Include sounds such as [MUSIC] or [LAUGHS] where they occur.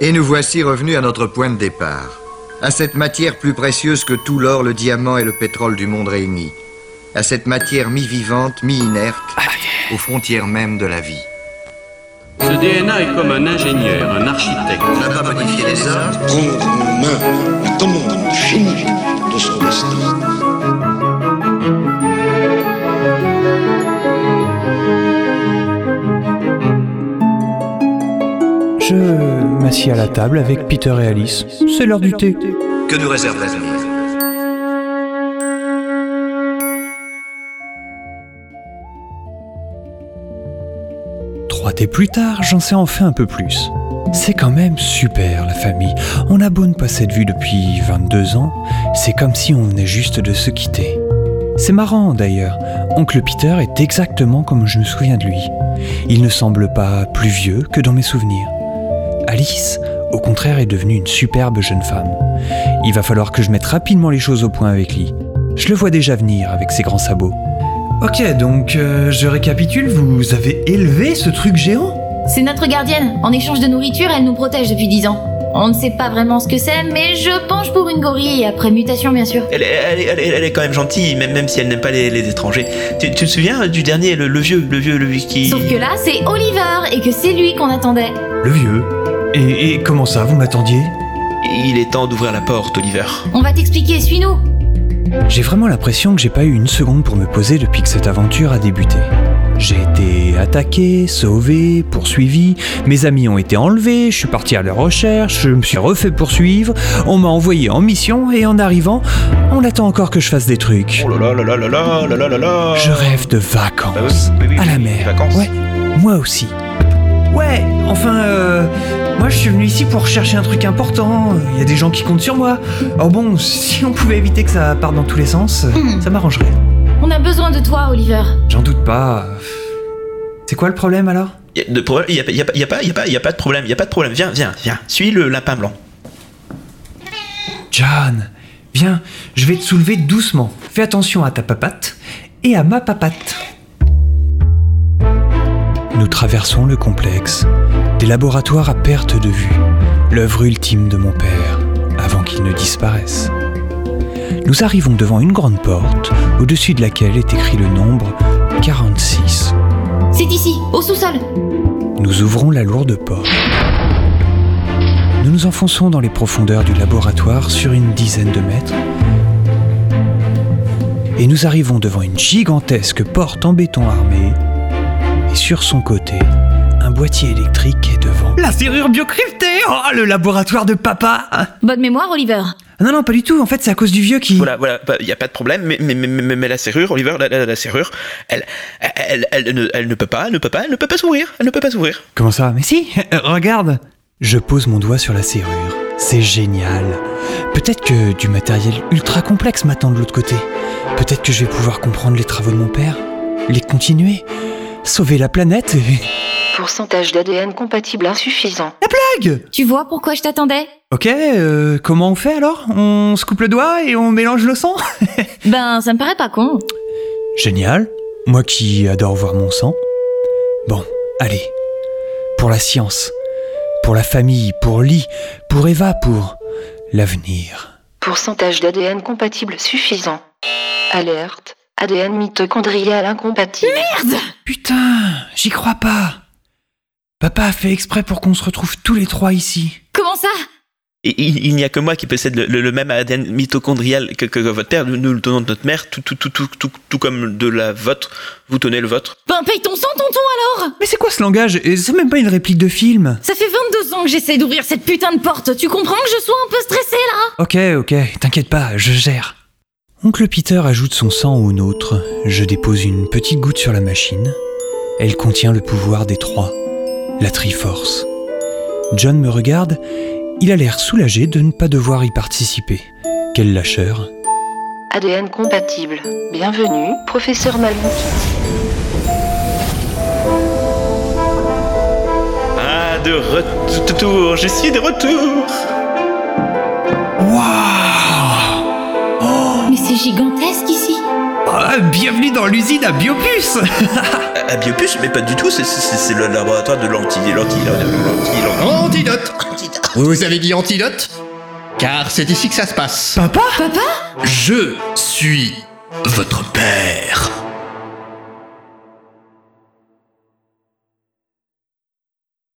Et nous voici revenus à notre point de départ. À cette matière plus précieuse que tout l'or, le diamant et le pétrole du monde réunis. À cette matière mi-vivante, mi-inerte, aux frontières même de la vie. Ce DNA est comme un ingénieur, un architecte. On n'a pas modifié les hommes. prendre en main la commande finie de son destin. Je m'assieds à la table avec Peter et Alice. C'est l'heure du thé. Que nous réserve l'avenir Trois thés plus tard, j'en sais enfin un peu plus. C'est quand même super la famille. On a beau ne pas s'être vu depuis 22 ans, c'est comme si on venait juste de se quitter. C'est marrant d'ailleurs, oncle Peter est exactement comme je me souviens de lui. Il ne semble pas plus vieux que dans mes souvenirs. Alice, au contraire, est devenue une superbe jeune femme. Il va falloir que je mette rapidement les choses au point avec lui. Je le vois déjà venir avec ses grands sabots. Ok, donc euh, je récapitule, vous avez élevé ce truc géant? C'est notre gardienne. En échange de nourriture, elle nous protège depuis 10 ans. On ne sait pas vraiment ce que c'est, mais je penche pour une gorille, après mutation bien sûr. Elle est, elle, est, elle, est, elle est quand même gentille, même, même si elle n'aime pas les, les étrangers. Tu, tu te souviens du dernier, le, le vieux, le vieux, le vieux qui... Sauf que là, c'est Oliver et que c'est lui qu'on attendait. Le vieux et, et comment ça, vous m'attendiez? Il est temps d'ouvrir la porte, Oliver. On va t'expliquer, suis-nous. J'ai vraiment l'impression que j'ai pas eu une seconde pour me poser depuis que cette aventure a débuté. J'ai été attaqué, sauvé, poursuivi, mes amis ont été enlevés, je suis parti à leur recherche, je me suis refait poursuivre, on m'a envoyé en mission et en arrivant, on attend encore que je fasse des trucs. Oh là là là là là là là là là Je rêve de vacances. Bah oui, oui, oui, à la mer. vacances. Ouais, moi aussi. Ouais, enfin, euh, moi je suis venu ici pour chercher un truc important. Il y a des gens qui comptent sur moi. Alors bon, si on pouvait éviter que ça parte dans tous les sens, Hmm. ça m'arrangerait. On a besoin de toi, Oliver. J'en doute pas. C'est quoi le problème alors? Y a de problème- y a, pas- y a pas- y a pas, y a pas, y a pas de problème, y a pas de problème. Viens, viens, viens. Suis le lapin blanc. John, viens, je vais te soulever doucement. Fais attention à ta papate et à ma papate. Nous traversons le complexe, des laboratoires à perte de vue, l'œuvre ultime de mon père, avant qu'il ne disparaisse. Nous arrivons devant une grande porte, au-dessus de laquelle est écrit le nombre 46. C'est ici, au sous-sol. Nous ouvrons la lourde porte. Nous nous enfonçons dans les profondeurs du laboratoire sur une dizaine de mètres. Et nous arrivons devant une gigantesque porte en béton armé. Et sur son côté, un boîtier électrique est devant. La serrure biocryptée Oh, le laboratoire de papa Bonne mémoire, Oliver. Non, non, pas du tout. En fait, c'est à cause du vieux qui... Voilà, voilà, bah, y a pas de problème. Mais, mais, mais, mais, mais la serrure, Oliver, la, la, la serrure, elle, elle, elle, ne, elle ne peut pas, elle ne peut pas, elle ne peut pas s'ouvrir. Elle ne peut pas s'ouvrir. Comment ça? Mais si, [LAUGHS] regarde Je pose mon doigt sur la serrure. C'est génial. Peut-être que du matériel ultra complexe m'attend de l'autre côté. Peut-être que je vais pouvoir comprendre les travaux de mon père, les continuer, sauver la planète et... Pourcentage d'ADN compatible insuffisant. Blague Tu vois pourquoi je t'attendais? Ok, euh, comment on fait alors? On se coupe le doigt et on mélange le sang? [LAUGHS] Ben, ça me paraît pas con. Génial. Moi qui adore voir mon sang. Bon, allez. Pour la science, pour la famille, pour Lee, pour Eva, pour l'avenir. Pourcentage d'ADN compatible suffisant. Alerte. ADN mitochondrial incompatible. Putain, j'y crois pas. Papa a fait exprès pour qu'on se retrouve tous les trois ici. Comment ça? Et il, il n'y a que moi qui possède le, le- le même ADN mitochondrial que, que votre père. Nous, nous le tenons de notre mère, tout, tout, tout, tout, tout, tout comme de la vôtre. Vous tenez le vôtre. Ben, paye ton sang, tonton, alors Mais c'est quoi ce langage? Et C'est même pas une réplique de film. Ça fait 22 ans que j'essaie d'ouvrir cette putain de porte. Tu comprends que je sois un peu stressée, là? Ok, ok, t'inquiète pas, je gère. Oncle Peter ajoute son sang au nôtre. Je dépose une petite goutte sur la machine. Elle contient le pouvoir des trois, la Triforce. John me regarde. Il a l'air soulagé de ne pas devoir y participer. Quel lâcheur. ADN compatible. Bienvenue, professeur Malmoki. Ah, de retour, je suis de retour. Gigantesque ici. Ah, Bienvenue dans l'usine à Biopus [LAUGHS] À, à Biopus, mais pas du tout, c'est- c'est c'est le laboratoire de l'anti... l'anti... l'anti... l'anti... Antidote Vous avez dit antidote Car c'est ici que ça se passe. Papa Papa Je suis votre père.